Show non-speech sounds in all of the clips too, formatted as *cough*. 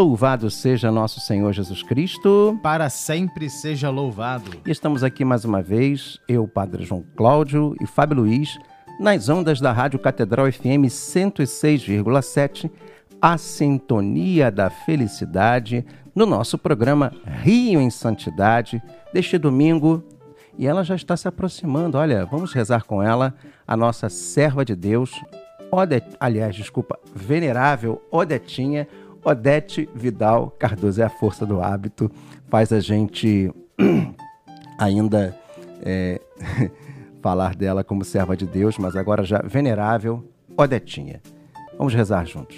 Louvado seja nosso Senhor Jesus Cristo. Para sempre seja louvado. E estamos aqui mais uma vez, eu, Padre João Cláudio e Fábio Luiz, nas ondas da Rádio Catedral FM 106,7, a sintonia da felicidade, no nosso programa Rio em Santidade, deste domingo. E ela já está se aproximando. Olha, vamos rezar com ela, a nossa serva de Deus, Odet, aliás, desculpa, venerável Odetinha Odete Vidal Cardoso é a força do hábito, faz a gente *clears throat* ainda é, *laughs* falar dela como serva de Deus, mas agora já venerável Odetinha. Vamos rezar juntos.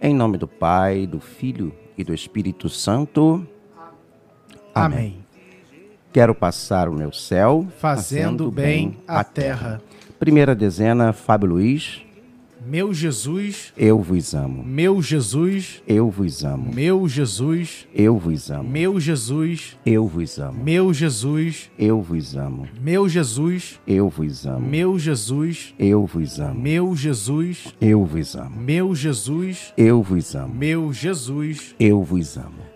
Em nome do Pai, do Filho e do Espírito Santo. Amém. Amém. Quero passar o meu céu fazendo, fazendo bem a terra. Primeira dezena, Fábio Luiz. Meu Jesus, eu vos amo. Meu Jesus, eu vos amo. Meu Jesus, eu vos amo. Meu Jesus, eu vos amo. Meu Jesus, eu vos amo. Meu Jesus, eu vos amo. Meu Jesus, eu vos amo. Meu Jesus, eu vos amo. Meu Jesus, eu vos amo. Meu Jesus, eu vos amo.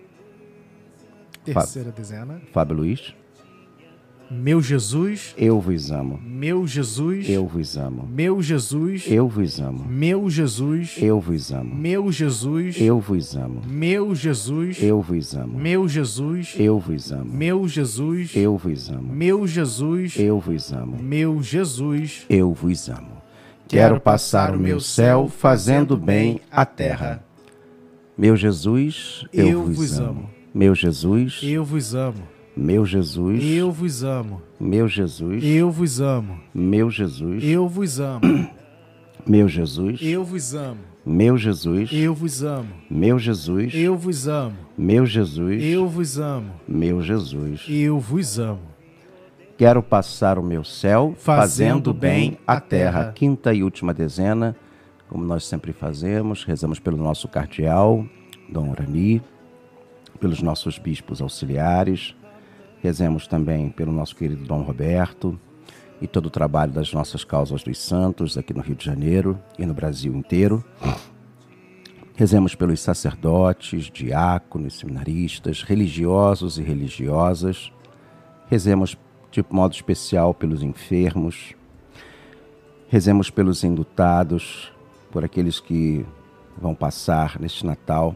Terceira dezena. Fábio Luiz. Meu Jesus, eu vos amo. Meu Jesus, eu vos amo. Meu Jesus, eu vos amo. Meu Jesus, eu vos amo. Meu Jesus, eu vos amo. Meu Jesus, eu vos amo. Meu Jesus, eu vos amo. Meu Jesus, eu vos amo. Meu Jesus, eu vos amo. Meu Jesus, eu vos amo. Quero passar o meu céu fazendo bem a terra. Meu Jesus, eu vos amo. Meu Jesus, eu vos amo. Meu Jesus, eu vos amo. Meu Jesus, eu vos amo. Meu Jesus, eu vos amo. Meu Jesus, eu vos amo. Meu Jesus, eu vos amo. Meu Jesus, eu vos amo. Meu Jesus, eu vos amo. Meu Jesus, eu vos amo. Quero passar o meu céu fazendo, fazendo bem a terra. terra. Quinta e última dezena, como nós sempre fazemos, rezamos pelo nosso cardeal, Dom Urani, pelos nossos bispos auxiliares, rezemos também pelo nosso querido Dom Roberto e todo o trabalho das nossas causas dos santos aqui no Rio de Janeiro e no Brasil inteiro. Rezemos pelos sacerdotes, diáconos, seminaristas, religiosos e religiosas. Rezemos de modo especial pelos enfermos. Rezemos pelos indutados, por aqueles que vão passar neste Natal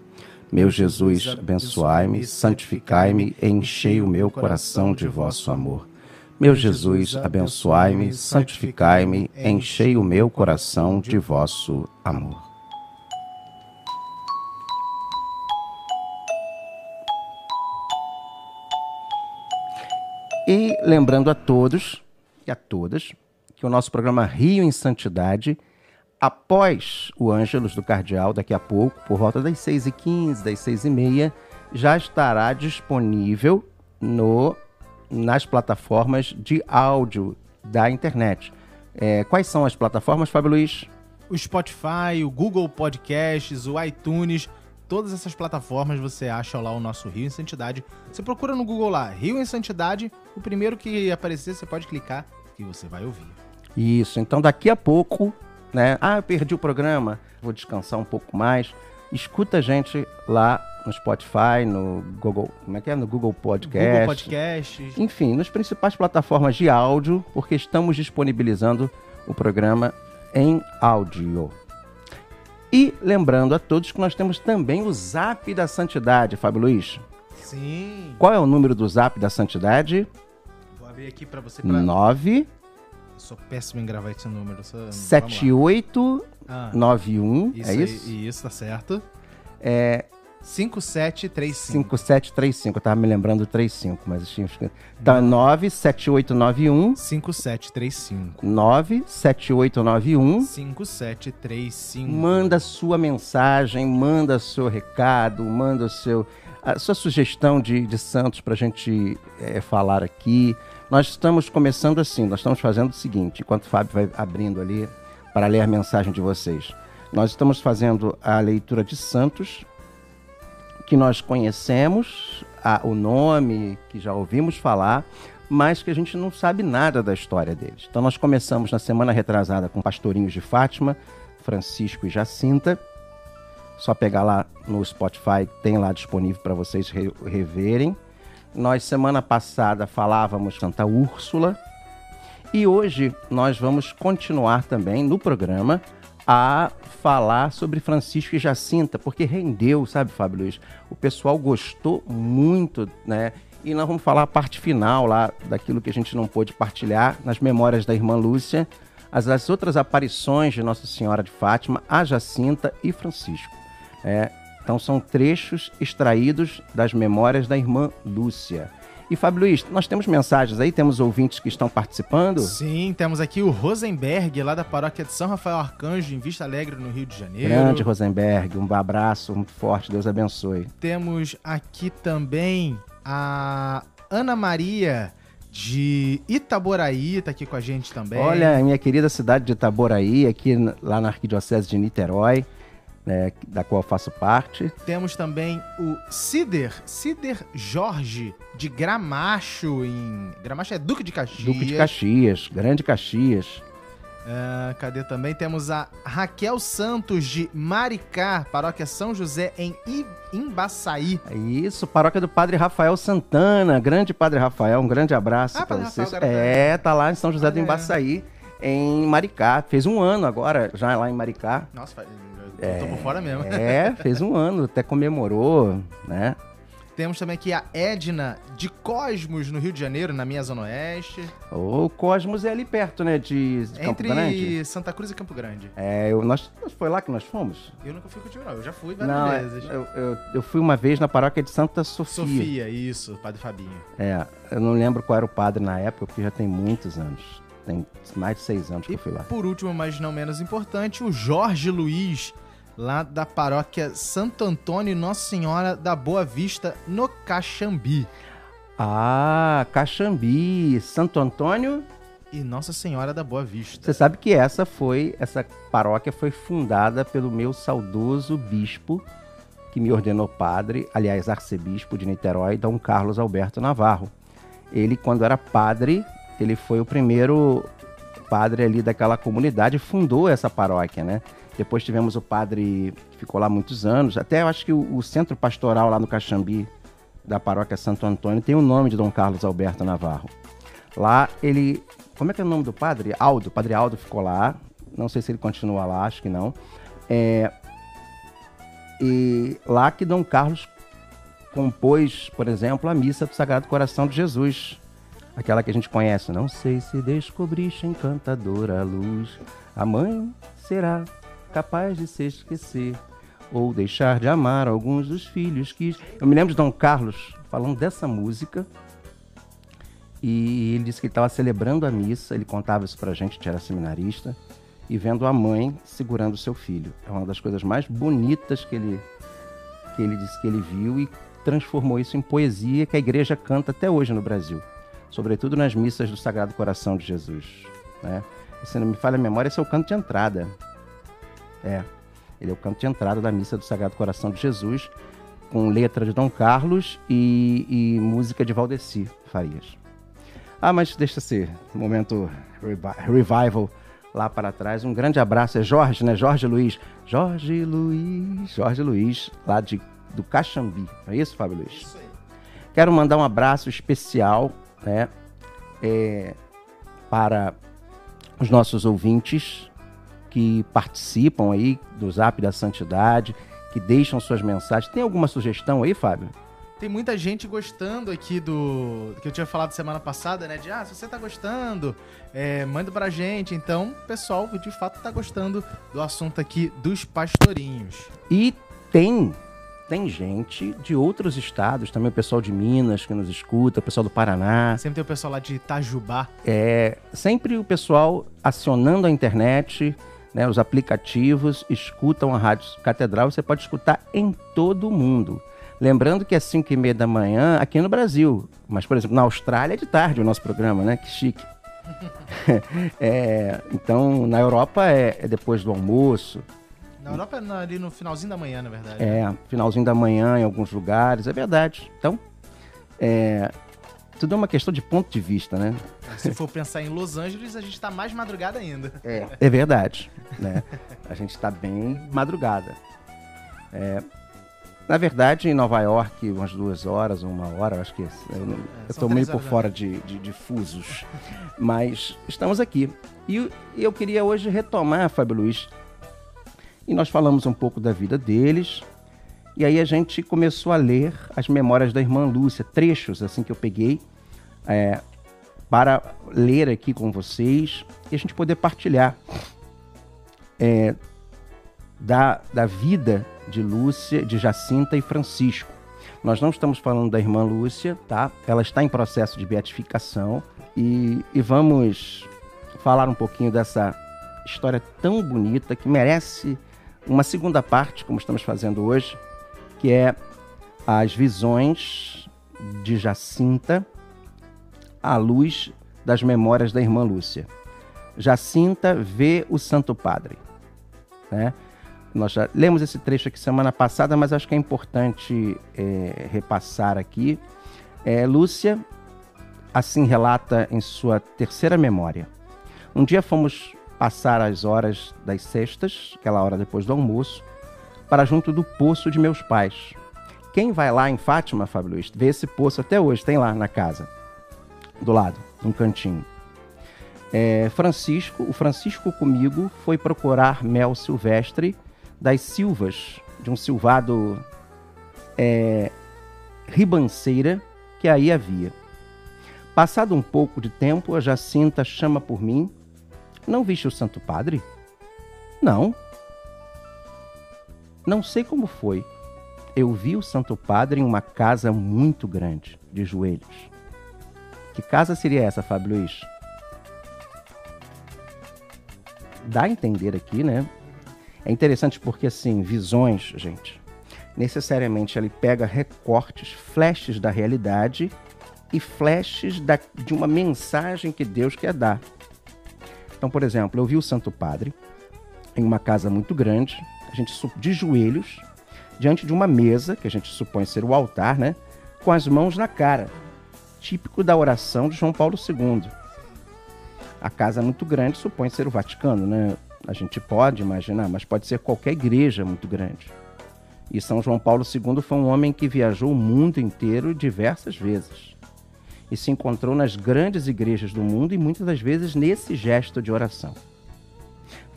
Meu Jesus, abençoai-me, santificai-me, enchei o meu coração de vosso amor. Meu Jesus, abençoai-me, santificai-me, enchei o meu coração de vosso amor. E lembrando a todos e a todas que o nosso programa Rio em Santidade após o Ângelos do Cardeal, daqui a pouco, por volta das 6h15, das 6h30, já estará disponível no, nas plataformas de áudio da internet. É, quais são as plataformas, Fábio Luiz? O Spotify, o Google Podcasts, o iTunes, todas essas plataformas você acha lá o nosso Rio em Santidade. Você procura no Google lá, Rio em Santidade, o primeiro que aparecer você pode clicar que você vai ouvir. Isso, então daqui a pouco, né? Ah, eu perdi o programa, vou descansar um pouco mais. Escuta a gente lá no Spotify, no Google, como é que é? No Google Podcast. Google Podcasts. Enfim, nas principais plataformas de áudio, porque estamos disponibilizando o programa em áudio. E lembrando a todos que nós temos também o Zap da Santidade, Fábio Luiz. Sim. Qual é o número do Zap da Santidade? Vou abrir aqui pra você. Pra... 9 Eu sou péssimo em gravar esse número. Só... vamos lá. 7891, Isso é aí- isso? Isso, tá certo. É 5735. 5735, eu tava me lembrando do 35, mas tinha escrito. É 97891 5735. 97891 5735. Manda sua mensagem, manda seu recado, manda seu, a sua sugestão de, de Santos para a gente eh, falar aqui. Nós estamos começando assim, nós estamos fazendo o seguinte, enquanto o Fábio vai abrindo ali para ler a mensagem de vocês. Nós estamos fazendo a leitura de Santos, que nós conhecemos a- o nome, que já ouvimos falar, mas que a gente não sabe nada da história deles. Então nós começamos na semana retrasada com Pastorinhos de Fátima, Francisco e Jacinta. Só pegar lá no Spotify, tem lá disponível para vocês re- reverem. Nós semana passada falávamos Santa Úrsula e hoje nós vamos continuar também no programa a falar sobre Francisco e Jacinta, porque rendeu, sabe, Fábio Luiz? O pessoal gostou muito, né? E nós vamos falar a parte final lá daquilo que a gente não pôde partilhar nas memórias da irmã Lúcia, as, as outras aparições de Nossa Senhora de Fátima, a Jacinta e Francisco. É, então são trechos extraídos das memórias da irmã Lúcia. E Fábio Luiz, nós temos mensagens aí, temos ouvintes que estão participando. Sim, temos aqui o Rosenberg, lá da paróquia de São Rafael Arcanjo, em Vista Alegre, no Rio de Janeiro. Grande Rosenberg, um abraço muito forte, Deus abençoe. Temos aqui também a Ana Maria de Itaboraí, tá aqui com a gente também. Olha, minha querida cidade de Itaboraí, aqui lá na Arquidiocese de Niterói, né, da qual eu faço parte. Temos também o Cider, Cider Jorge, de Gramacho, em... Gramacho é Duque de Caxias. Duque de Caxias, Grande Caxias. Ah, cadê também? Temos a Raquel Santos, de Maricá, paróquia São José, em I- Imbaçaí. É Isso, paróquia do Padre Rafael Santana. Grande Padre Rafael, um grande abraço Ah, para vocês. Rafael, é, tá lá em São José do Olha. Embaçaí, em Maricá. Fez um ano agora, já lá em Maricá. Nossa, fa- eu tô por fora mesmo. É, fez um ano, até comemorou, né? Temos também aqui a Edna, de Cosmos, no Rio de Janeiro, na minha Zona Oeste. O Cosmos é ali perto, né, de, de Campo Entre Grande. Santa Cruz e Campo Grande. É, eu, nós, foi lá que nós fomos? Eu nunca fui contigo, não. Eu já fui várias Não, é, vezes. eu, eu, eu fui uma vez na paróquia de Santa Sofia. Sofia, isso, Padre Fabinho. É, eu não lembro qual era o padre na época, porque já tem muitos anos. Tem mais de seis anos que E eu fui lá. por último, mas não menos importante, o Jorge Luiz, lá da paróquia Santo Antônio Nossa Senhora da Boa Vista, no Caxambi. Ah, Caxambi, Santo Antônio. E Nossa Senhora da Boa Vista. Você sabe que essa foi, essa paróquia foi fundada pelo meu saudoso bispo, que me ordenou padre, aliás, arcebispo de Niterói, Dom Carlos Alberto Navarro. Ele, quando era padre, ele foi o primeiro padre ali daquela comunidade, fundou essa paróquia, né? Depois tivemos o padre que ficou lá muitos anos, até eu acho que o, o centro pastoral lá no Caxambi, da paróquia Santo Antônio, tem o nome de Dom Carlos Alberto Navarro. Lá ele. Como é que é o nome do padre? Aldo. O padre Aldo ficou lá. Não sei se ele continua lá, acho que não. É, e lá que Dom Carlos compôs, por exemplo, a missa do Sagrado Coração de Jesus. Aquela que a gente conhece. Não sei se descobriste encantadora luz. A mãe será capaz de se esquecer ou deixar de amar alguns dos filhos que. Eu me lembro de Dom Carlos falando dessa música. E ele disse que estava celebrando a missa, ele contava isso pra gente, que era seminarista. e vendo a mãe segurando seu filho. É uma das coisas mais bonitas que ele, que ele disse que ele viu e transformou isso em poesia que a igreja canta até hoje no Brasil, sobretudo nas missas do Sagrado Coração de Jesus. Né? Se não me falha a memória, esse é o canto de entrada. É, ele é o canto de entrada da missa do Sagrado Coração de Jesus, com letra de Dom Carlos e, e música de Valdeci Farias. Ah, mas deixa ser, momento revival lá para trás. Um grande abraço, é Jorge, né? Jorge Luiz. Jorge Luiz, Jorge Luiz, lá de, do Caxambi. Não é isso, Fábio Luiz? Isso aí. Quero mandar um abraço especial, né? É, para os nossos ouvintes que participam aí do Zap da Santidade, que deixam suas mensagens. Tem alguma sugestão aí, Fábio? Tem muita gente gostando aqui do. que eu tinha falado semana passada, né? De ah, se você tá gostando, é, manda pra gente. Então, o pessoal de fato tá gostando do assunto aqui dos pastorinhos. E tem tem gente de outros estados, também o pessoal de Minas que nos escuta, o pessoal do Paraná. Sempre tem o pessoal lá de Itajubá. É, sempre o pessoal acionando a internet, né, os aplicativos, escutam a Rádio Catedral. Você pode escutar em todo o mundo. Lembrando que é 5 e meia da manhã aqui no Brasil. Mas, por exemplo, na Austrália é de tarde o nosso programa, né? Que chique. *laughs* é, então, na Europa é, é depois do almoço. Na Europa é ali no finalzinho da manhã, na verdade. É, finalzinho da manhã em alguns lugares, é verdade. Então, é, tudo é uma questão de ponto de vista, né? Se for pensar em Los Angeles, a gente está mais madrugada ainda. É, é verdade. Né? A gente está bem madrugada. É, na verdade, em Nova York, umas duas horas, uma hora, acho que. Eu estou é, meio por fora de, de, de, fusos. Mas estamos aqui. E eu queria hoje retomar, Fábio Luiz, e nós falamos um pouco da vida deles. E aí a gente começou a ler as memórias da irmã Lúcia, trechos assim que eu peguei é, para ler aqui com vocês e a gente poder partilhar é, da, da vida de Lúcia, de Jacinta e Francisco. Nós não estamos falando da irmã Lúcia, tá? Ela está em processo de beatificação e, e vamos falar um pouquinho dessa história tão bonita que merece uma segunda parte, como estamos fazendo hoje, que é as visões de Jacinta à luz das memórias da irmã Lúcia. Jacinta vê o Santo Padre. Né? Nós já lemos esse trecho aqui semana passada, mas acho que é importante é, repassar aqui. É, Lúcia assim relata em sua terceira memória. Um dia fomos passar as horas das sextas, aquela hora depois do almoço, para junto do poço de meus pais. Quem vai lá em Fátima, Fábio Luiz, vê esse poço até hoje, tem lá na casa, do lado, num cantinho. É, Francisco, o Francisco comigo foi procurar mel silvestre das silvas, de um silvado é, ribanceira que aí havia. Passado um pouco de tempo, a Jacinta chama por mim não viste o Santo Padre? Não. Não sei como foi. Eu vi o Santo Padre em uma casa muito grande, de joelhos. Que casa seria essa, Fábio Luiz? Dá a entender aqui, né? É interessante porque, assim, visões, gente, necessariamente ele pega recortes, flashes da realidade e flashes da, de uma mensagem que Deus quer dar. Então, por exemplo, eu vi o Santo Padre em uma casa muito grande, a gente de joelhos, diante de uma mesa, que a gente supõe ser o altar, né? Com as mãos na cara, típico da oração de João Paulo II. A casa muito grande supõe ser o Vaticano, né? A gente pode imaginar, mas pode ser qualquer igreja muito grande. E São João Paulo II foi um homem que viajou o mundo inteiro diversas vezes e se encontrou nas grandes igrejas do mundo e muitas das vezes nesse gesto de oração.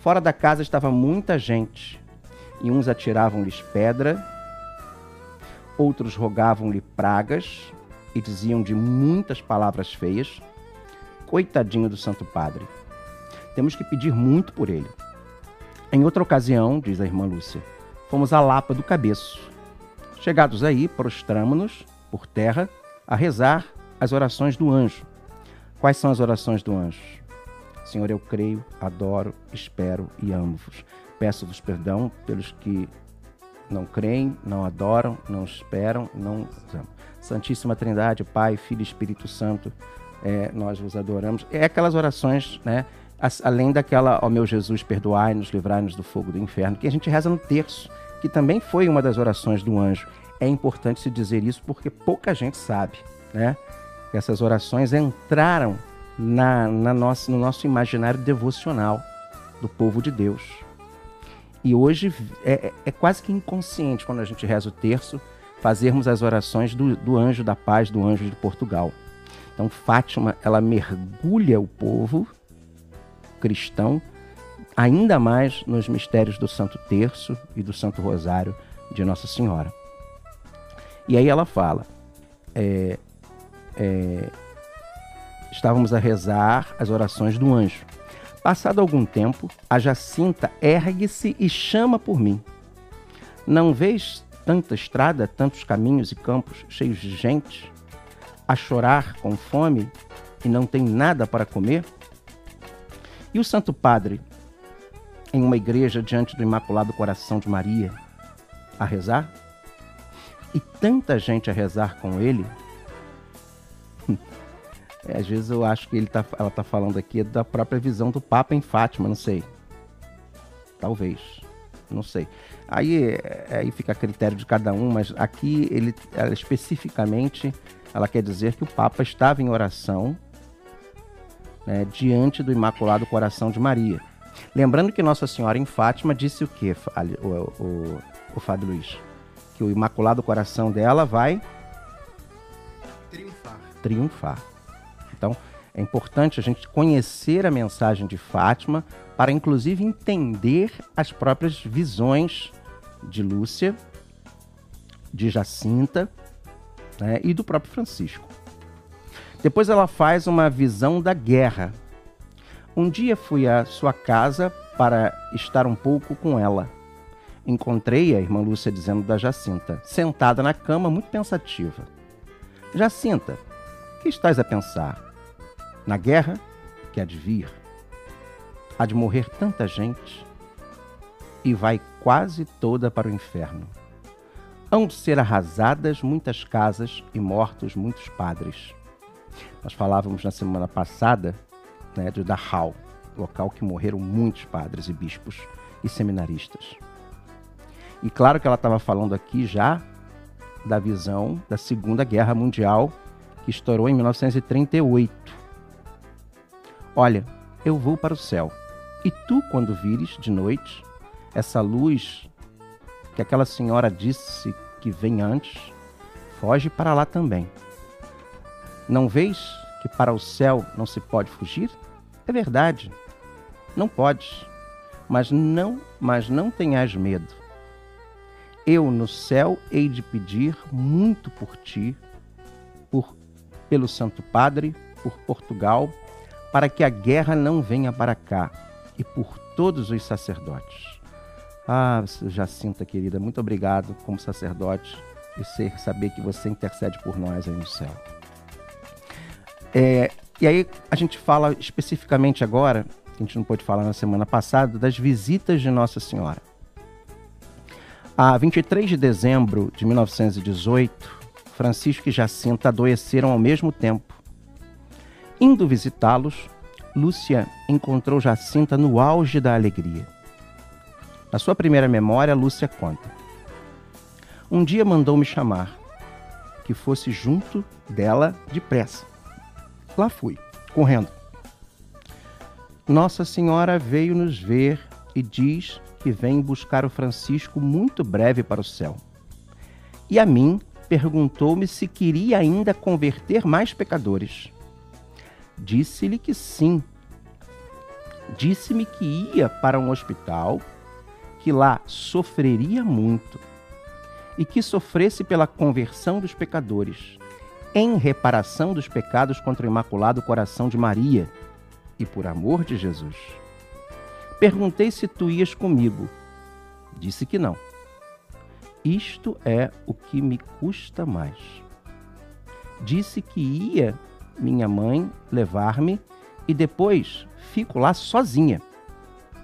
Fora da casa estava muita gente, e uns atiravam-lhes pedra, outros rogavam-lhe pragas e diziam de muitas palavras feias. Coitadinho do Santo Padre. Temos que pedir muito por ele. Em outra ocasião, diz a irmã Lúcia, fomos à Lapa do Cabeço. Chegados aí, prostramos-nos por terra a rezar as orações do anjo. Quais são as orações do anjo? Senhor, eu creio, adoro, espero e amo-vos. Peço-vos perdão pelos que não creem, não adoram, não esperam, não amam. Santíssima Trindade, Pai, Filho e Espírito Santo, é, nós vos adoramos. É aquelas orações, né? Além daquela, ó meu Jesus, perdoai-nos, livrai-nos do fogo do inferno, que a gente reza no terço, que também foi uma das orações do anjo. É importante se dizer isso porque pouca gente sabe, né? Essas orações entraram na, na nossa, no nosso imaginário devocional do povo de Deus. E hoje é, é, é quase que inconsciente quando a gente reza o terço fazermos as orações do, do anjo da paz, do anjo de Portugal. Então, Fátima, ela mergulha o povo cristão ainda mais nos mistérios do Santo Terço e do Santo Rosário de Nossa Senhora. E aí ela fala: é, é, estávamos a rezar as orações do anjo. Passado algum tempo, a Jacinta ergue-se e chama por mim. Não vês tanta estrada, tantos caminhos e campos cheios de gente, a chorar com fome e não tem nada para comer? E o Santo Padre, em uma igreja diante do Imaculado Coração de Maria, a rezar? E tanta gente a rezar com ele? *laughs* É, às vezes eu acho que ele tá, ela está falando aqui da própria visão do Papa em Fátima, não sei. Talvez, não sei. Aí, é, aí fica a critério de cada um, mas aqui ele ela, especificamente ela quer dizer que o Papa estava em oração né, diante do Imaculado Coração de Maria. Lembrando que Nossa Senhora em Fátima disse o que, o, o, o Fábio Luiz? Que o Imaculado Coração dela vai triunfar. triunfar. Então, é importante a gente conhecer a mensagem de Fátima para, inclusive, entender as próprias visões de Lúcia, de Jacinta né, e do próprio Francisco. Depois ela faz uma visão da guerra. Um dia fui à sua casa para estar um pouco com ela. Encontrei a irmã Lúcia dizendo da Jacinta, sentada na cama, muito pensativa. Jacinta, que estás a pensar? Na guerra que há de vir? Há de morrer tanta gente e vai quase toda para o inferno. Hão de ser arrasadas muitas casas e mortos muitos padres. Nós falávamos na semana passada né, de Dachau, local que morreram muitos padres e bispos e seminaristas. E claro que ela estava falando aqui já da visão da Segunda Guerra Mundial, que estourou em 1938. Olha, eu vou para o céu, e tu, quando vires de noite essa luz que aquela senhora disse que vem antes, foge para lá também. Não vês que para o céu não se pode fugir? É verdade, não podes, mas não, mas não tenhas medo. Eu no céu hei de pedir muito por ti, por pelo Santo Padre, por Portugal, para que a guerra não venha para cá, e por todos os sacerdotes. Ah, Jacinta querida, muito obrigado como sacerdote e ser, saber que você intercede por nós aí no céu. É, e aí a gente fala especificamente agora, que a gente não pôde falar na semana passada, das visitas de Nossa Senhora. A 23 de dezembro de 1918, Francisco e Jacinta adoeceram ao mesmo tempo. Indo visitá-los, Lúcia encontrou Jacinta no auge da alegria. Na sua primeira memória, Lúcia conta: Um dia mandou-me chamar, que fosse junto dela depressa. Lá fui, correndo. Nossa Senhora veio nos ver e diz que vem buscar o Francisco muito breve para o céu. E a mim perguntou-me se queria ainda converter mais pecadores. Disse-lhe que sim. Disse-me que ia para um hospital que lá sofreria muito e que sofresse pela conversão dos pecadores, em reparação dos pecados contra o Imaculado Coração de Maria e por amor de Jesus. Perguntei se tu ias comigo. Disse que não. Isto é o que me custa mais. Disse que ia minha mãe levar-me e depois fico lá sozinha.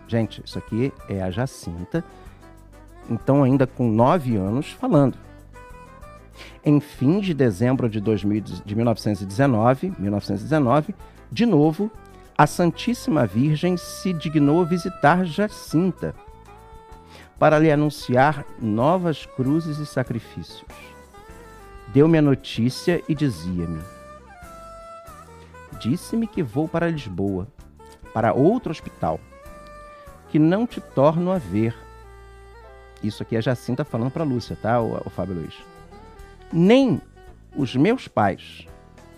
Gente, isso aqui é a Jacinta, então ainda com nove anos, falando. Em fim de dezembro de, 2000, de 1919, 1919, de novo, a Santíssima Virgem se dignou visitar Jacinta para lhe anunciar novas cruzes e sacrifícios. Deu-me a notícia e dizia-me: Disse-me que vou para Lisboa, para outro hospital, que não te torno a ver. Isso aqui é Jacinta falando para Lúcia, tá, o, o Fábio Luiz? Nem os meus pais,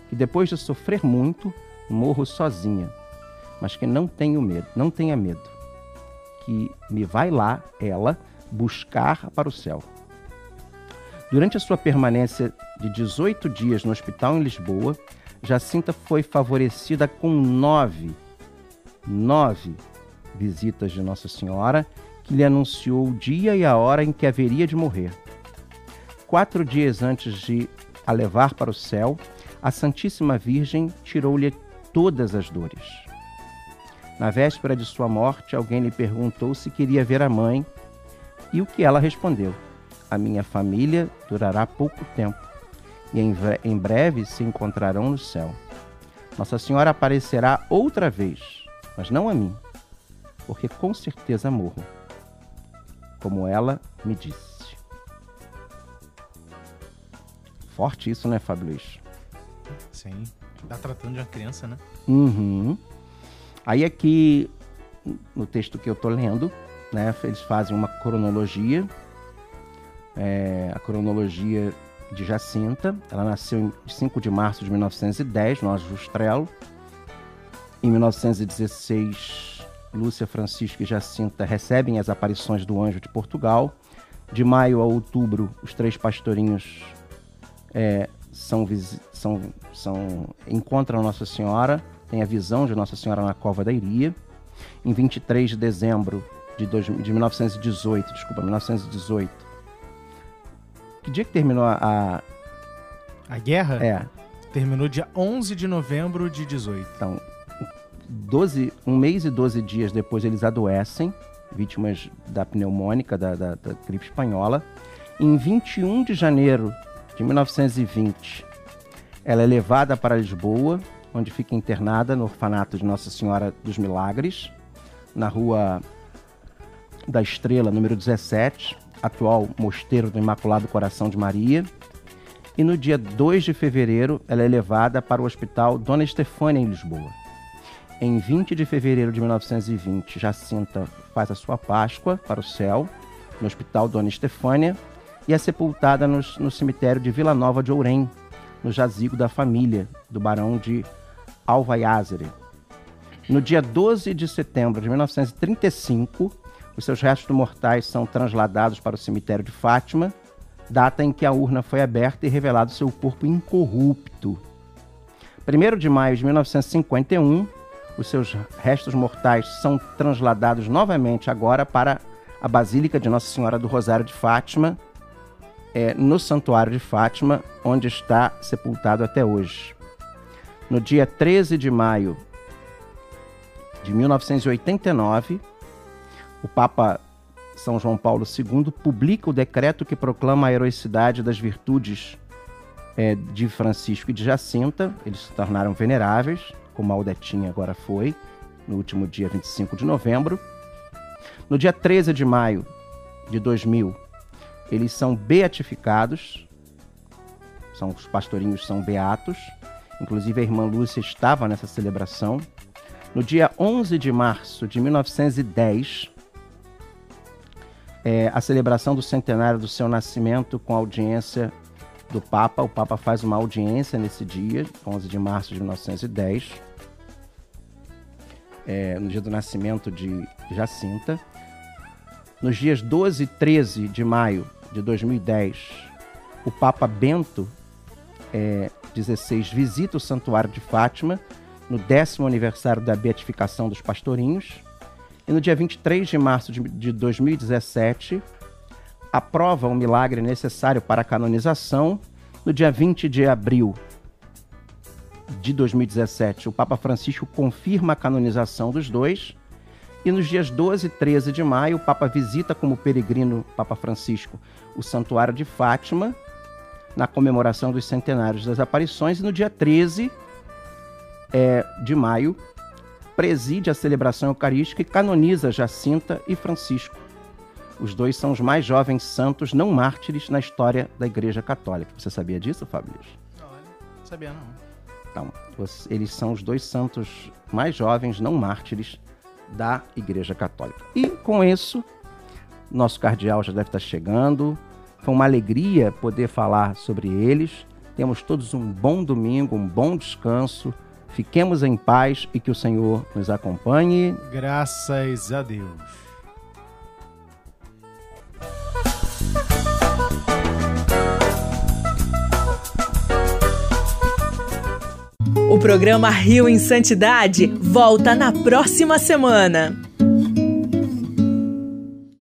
que depois de sofrer muito, morro sozinha, mas que não tenho medo, não tenha medo que me vai lá, ela, buscar para o céu. Durante a sua permanência de 18 dias no hospital em Lisboa, Jacinta foi favorecida com nove, nove visitas de Nossa Senhora, que lhe anunciou o dia e a hora em que haveria de morrer. Quatro dias antes de a levar para o céu, a Santíssima Virgem tirou-lhe todas as dores. Na véspera de sua morte, alguém lhe perguntou se queria ver a mãe, e o que ela respondeu: A minha família durará pouco tempo, e em breve se encontrarão no céu. Nossa Senhora aparecerá outra vez, mas não a mim, porque com certeza morro, como ela me disse. Forte isso, né, Fábio Luiz? Sim. Tá tratando de uma criança, né? Uhum. Aí aqui, no texto que eu tô lendo, né, eles fazem uma cronologia, é, a cronologia de Jacinta. Ela nasceu em 5 de março de 1910, no Ajustrelo. Em 1916, Lúcia, Francisco e Jacinta recebem as aparições do anjo de Portugal. De maio a outubro, os três pastorinhos é, são, são, são, encontram Nossa Senhora tem a visão de Nossa Senhora na Cova da Iria. Em 23 de dezembro de, dois, de 1918, desculpa, 1918. Que dia que terminou a... A guerra? É. Terminou dia 11 de novembro de 18. Então, 12, um mês e 12 dias depois eles adoecem, vítimas da pneumônica, da, da, da gripe espanhola. Em 21 de janeiro de 1920, ela é levada para Lisboa, onde fica internada no orfanato de Nossa Senhora dos Milagres, na rua da Estrela, número 17, atual Mosteiro do Imaculado Coração de Maria. E no dia 2 de fevereiro, ela é levada para o Hospital Dona Estefânia, em Lisboa. Em 20 de fevereiro de 1920, Jacinta faz a sua Páscoa para o céu, no Hospital Dona Estefânia, e é sepultada no, no cemitério de Vila Nova de Ourém, no jazigo da família do Barão de Alvaiázere. No dia 12 de setembro de 1935, os seus restos mortais são transladados para o cemitério de Fátima, data em que a urna foi aberta e revelado seu corpo incorrupto. 1 de maio de 1951, os seus restos mortais são transladados novamente agora para a Basílica de Nossa Senhora do Rosário de Fátima, é, no Santuário de Fátima, onde está sepultado até hoje. No dia 13 de maio de 1989, o Papa São João Paulo II publica o decreto que proclama a heroicidade das virtudes é, de Francisco e de Jacinta. Eles se tornaram veneráveis, como a Aldetinha agora foi, no último dia 25 de novembro. No dia 13 de maio de 2000, eles são beatificados, são os pastorinhos são beatos. Inclusive a irmã Lúcia estava nessa celebração. No dia 11 de março de 1910, é, a celebração do centenário do seu nascimento com audiência do Papa. O Papa faz uma audiência nesse dia, 11 de março de 1910, é, no dia do nascimento de Jacinta. Nos dias 12 e 13 de maio de 2010, o Papa Bento é, 16 visita o Santuário de Fátima no décimo aniversário da beatificação dos pastorinhos. E no dia 23 de março de 2017, aprova o milagre necessário para a canonização. No dia 20 de abril de 2017, o Papa Francisco confirma a canonização dos dois. E nos dias 12 e 13 de maio, o Papa visita como peregrino Papa Francisco o Santuário de Fátima, na comemoração dos centenários das aparições. E no dia 13 é, de maio, preside a celebração eucarística e canoniza Jacinta e Francisco. Os dois são os mais jovens santos não mártires na história da Igreja Católica. Você sabia disso, Fábio? Não, não sabia não. Então, eles são os dois santos mais jovens não mártires da Igreja Católica. E com isso, nosso cardeal já deve estar chegando. Foi uma alegria poder falar sobre eles. Temos todos um bom domingo, um bom descanso. Fiquemos em paz e que o Senhor nos acompanhe. Graças a Deus. O programa Rio em Santidade volta na próxima semana.